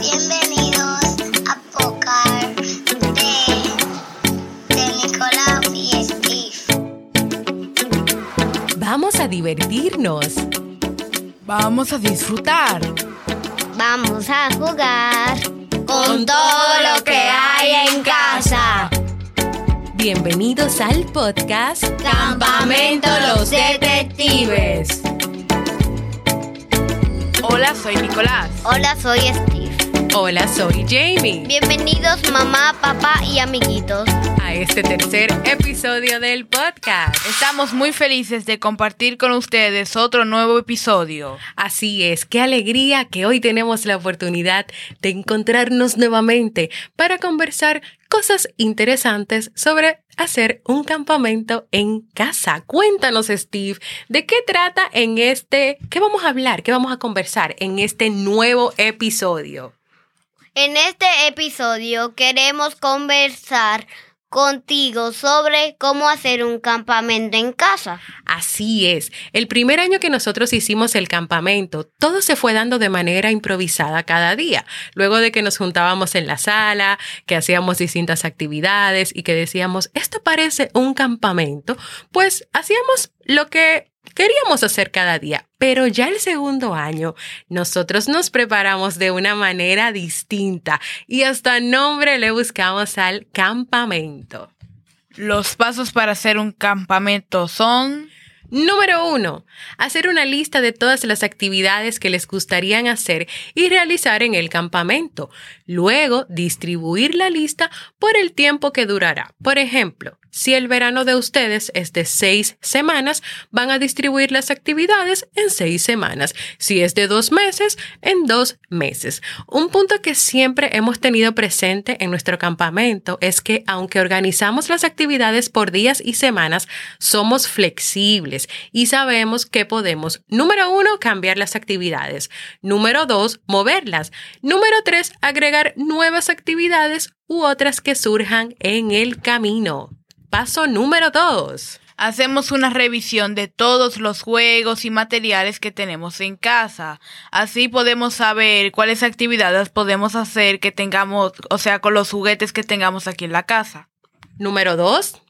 Bienvenidos a Pocar de, de Nicolás y Steve. Vamos a divertirnos. Vamos a disfrutar Vamos a jugar con todo lo que hay en casa. Bienvenidos al podcast Campamento Los Detectives. Hola, soy Nicolás. Hola, soy Steve. Hola, soy Jamie. Bienvenidos mamá, papá y amiguitos. A este tercer episodio del podcast. Estamos muy felices de compartir con ustedes otro nuevo episodio. Así es, qué alegría que hoy tenemos la oportunidad de encontrarnos nuevamente para conversar cosas interesantes sobre hacer un campamento en casa. Cuéntanos, Steve, ¿de qué trata en este, qué vamos a hablar, qué vamos a conversar en este nuevo episodio? En este episodio queremos conversar contigo sobre cómo hacer un campamento en casa. Así es. El primer año que nosotros hicimos el campamento, todo se fue dando de manera improvisada cada día. Luego de que nos juntábamos en la sala, que hacíamos distintas actividades y que decíamos, esto parece un campamento, pues hacíamos lo que queríamos hacer cada día. Pero ya el segundo año, nosotros nos preparamos de una manera distinta y hasta nombre le buscamos al campamento. Los pasos para hacer un campamento son... Número uno, hacer una lista de todas las actividades que les gustarían hacer y realizar en el campamento. Luego, distribuir la lista por el tiempo que durará. Por ejemplo, si el verano de ustedes es de seis semanas, van a distribuir las actividades en seis semanas. Si es de dos meses, en dos meses. Un punto que siempre hemos tenido presente en nuestro campamento es que aunque organizamos las actividades por días y semanas, somos flexibles y sabemos que podemos, número uno, cambiar las actividades. Número dos, moverlas. Número tres, agregar nuevas actividades u otras que surjan en el camino. Paso número dos. Hacemos una revisión de todos los juegos y materiales que tenemos en casa. Así podemos saber cuáles actividades podemos hacer que tengamos, o sea, con los juguetes que tengamos aquí en la casa. Número dos.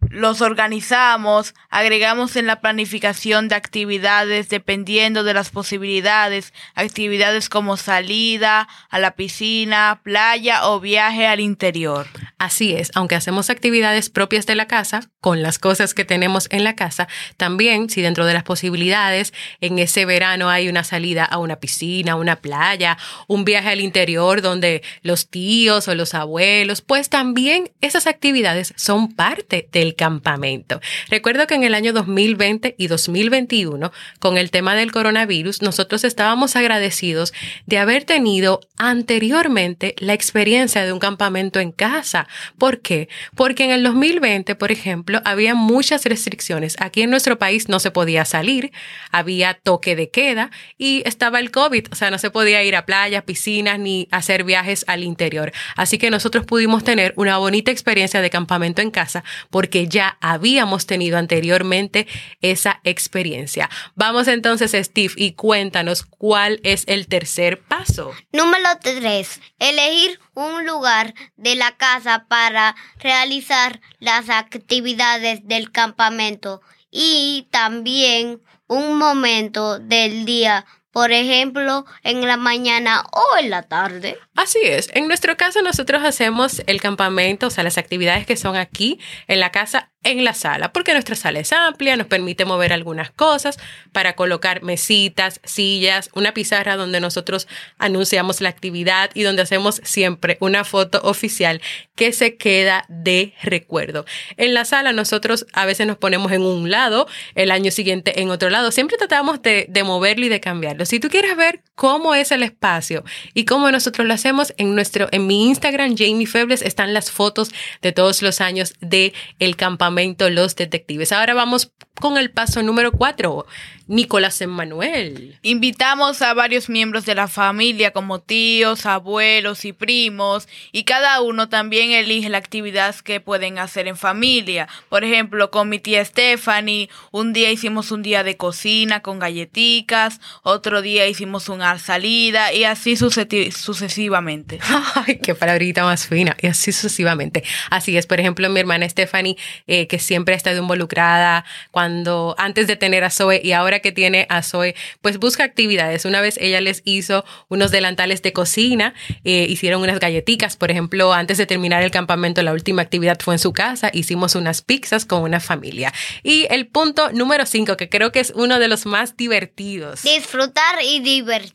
Los organizamos, agregamos en la planificación de actividades dependiendo de las posibilidades, actividades como salida a la piscina, playa o viaje al interior. Así es, aunque hacemos actividades propias de la casa, con las cosas que tenemos en la casa, también si dentro de las posibilidades en ese verano hay una salida a una piscina, una playa, un viaje al interior donde los tíos o los abuelos, pues también esas actividades son parte del campamento. Recuerdo que en el año 2020 y 2021, con el tema del coronavirus, nosotros estábamos agradecidos de haber tenido anteriormente la experiencia de un campamento en casa. ¿Por qué? Porque en el 2020, por ejemplo, había muchas restricciones. Aquí en nuestro país no se podía salir, había toque de queda y estaba el COVID, o sea, no se podía ir a playas, piscinas ni hacer viajes al interior. Así que nosotros pudimos tener una bonita experiencia de campamento en casa porque ya habíamos tenido anteriormente esa experiencia. Vamos entonces, Steve, y cuéntanos cuál es el tercer paso. Número 3. Elegir un lugar de la casa para realizar las actividades del campamento y también un momento del día, por ejemplo, en la mañana o en la tarde. Así es. En nuestro caso, nosotros hacemos el campamento, o sea, las actividades que son aquí en la casa en la sala, porque nuestra sala es amplia, nos permite mover algunas cosas para colocar mesitas, sillas, una pizarra donde nosotros anunciamos la actividad y donde hacemos siempre una foto oficial que se queda de recuerdo. En la sala nosotros a veces nos ponemos en un lado, el año siguiente en otro lado, siempre tratamos de, de moverlo y de cambiarlo. Si tú quieres ver cómo es el espacio y cómo nosotros lo hacemos en nuestro, en mi Instagram, Jamie Febles, están las fotos de todos los años de el campamento Los Detectives. Ahora vamos con el paso número cuatro. Nicolás Emmanuel. Invitamos a varios miembros de la familia como tíos, abuelos y primos y cada uno también elige la actividad que pueden hacer en familia. Por ejemplo, con mi tía Stephanie, un día hicimos un día de cocina con galletitas, otro día hicimos salida y así sucesivamente. Ay, qué palabrita más fina. Y así sucesivamente. Así es, por ejemplo, mi hermana Stephanie, eh, que siempre ha estado involucrada cuando antes de tener a Zoe y ahora que tiene a Zoe, pues busca actividades. Una vez ella les hizo unos delantales de cocina, eh, hicieron unas galletitas, por ejemplo, antes de terminar el campamento, la última actividad fue en su casa, hicimos unas pizzas con una familia. Y el punto número cinco, que creo que es uno de los más divertidos. Disfrutar y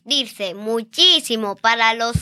divertirse muchísimo para los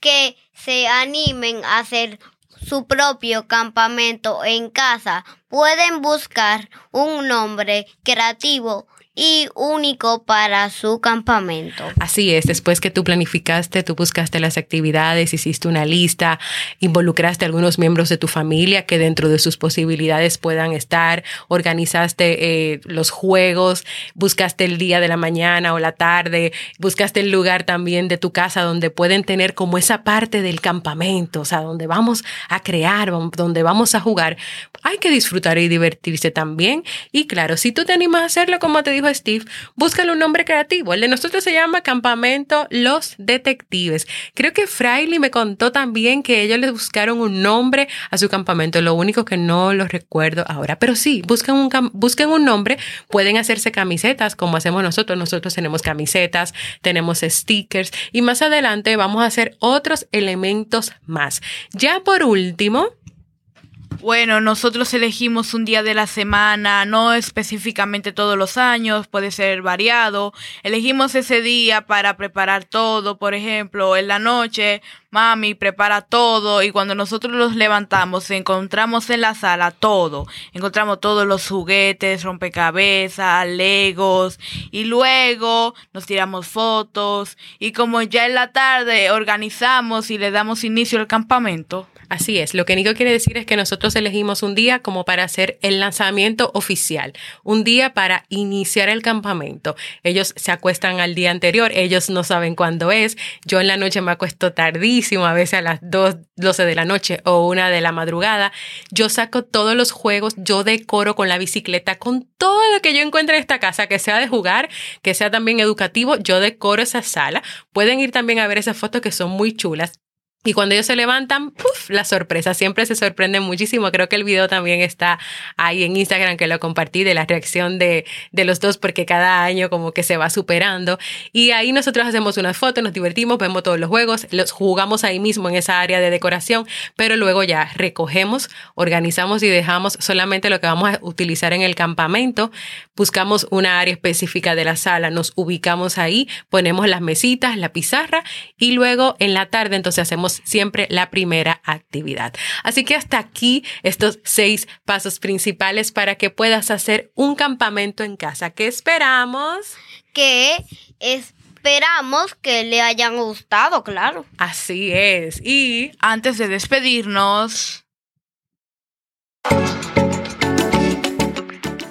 que se animen a hacer su propio campamento en casa, pueden buscar un nombre creativo y único para su campamento. Así es, después que tú planificaste, tú buscaste las actividades, hiciste una lista, involucraste a algunos miembros de tu familia que dentro de sus posibilidades puedan estar, organizaste eh, los juegos, buscaste el día de la mañana o la tarde, buscaste el lugar también de tu casa donde pueden tener como esa parte del campamento, o sea, donde vamos a crear, donde vamos a jugar. Hay que disfrutar y divertirse también. Y claro, si tú te animas a hacerlo, como te Steve, búscale un nombre creativo. El de nosotros se llama Campamento Los Detectives. Creo que Fraile me contó también que ellos les buscaron un nombre a su campamento. Lo único que no lo recuerdo ahora. Pero sí, busquen un, busquen un nombre. Pueden hacerse camisetas como hacemos nosotros. Nosotros tenemos camisetas, tenemos stickers y más adelante vamos a hacer otros elementos más. Ya por último, bueno, nosotros elegimos un día de la semana, no específicamente todos los años, puede ser variado. Elegimos ese día para preparar todo, por ejemplo, en la noche, mami prepara todo y cuando nosotros los levantamos encontramos en la sala todo. Encontramos todos los juguetes, rompecabezas, legos y luego nos tiramos fotos y como ya en la tarde organizamos y le damos inicio al campamento. Así es, lo que Nico quiere decir es que nosotros elegimos un día como para hacer el lanzamiento oficial, un día para iniciar el campamento. Ellos se acuestan al día anterior, ellos no saben cuándo es, yo en la noche me acuesto tardísimo, a veces a las 2, 12 de la noche o una de la madrugada. Yo saco todos los juegos, yo decoro con la bicicleta, con todo lo que yo encuentre en esta casa, que sea de jugar, que sea también educativo, yo decoro esa sala. Pueden ir también a ver esas fotos que son muy chulas. Y cuando ellos se levantan, ¡puf! la sorpresa. Siempre se sorprenden muchísimo. Creo que el video también está ahí en Instagram que lo compartí de la reacción de, de los dos porque cada año como que se va superando. Y ahí nosotros hacemos unas fotos, nos divertimos, vemos todos los juegos, los jugamos ahí mismo en esa área de decoración, pero luego ya recogemos, organizamos y dejamos solamente lo que vamos a utilizar en el campamento. Buscamos una área específica de la sala, nos ubicamos ahí, ponemos las mesitas, la pizarra y luego en la tarde entonces hacemos siempre la primera actividad. Así que hasta aquí estos seis pasos principales para que puedas hacer un campamento en casa. ¿Qué esperamos? Que esperamos que le hayan gustado, claro. Así es. Y antes de despedirnos...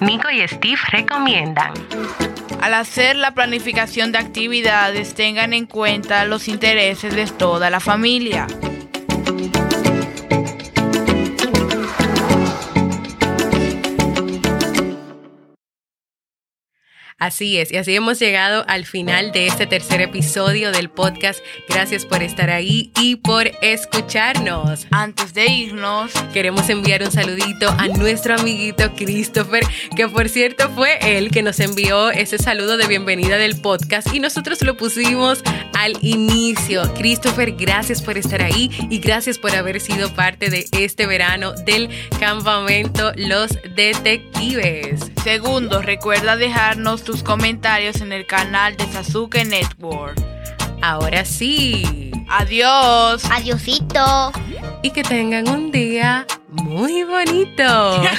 Nico y Steve recomiendan al hacer la planificación de actividades tengan en cuenta los intereses de toda la familia. Así es, y así hemos llegado al final de este tercer episodio del podcast. Gracias por estar ahí y por escucharnos. Antes de irnos, queremos enviar un saludito a nuestro amiguito Christopher, que por cierto fue él que nos envió ese saludo de bienvenida del podcast y nosotros lo pusimos al inicio. Christopher, gracias por estar ahí y gracias por haber sido parte de este verano del campamento Los Detectives. Segundo, recuerda dejarnos tus comentarios en el canal de Sasuke Network. Ahora sí. Adiós. Adiosito. Y que tengan un día muy bonito.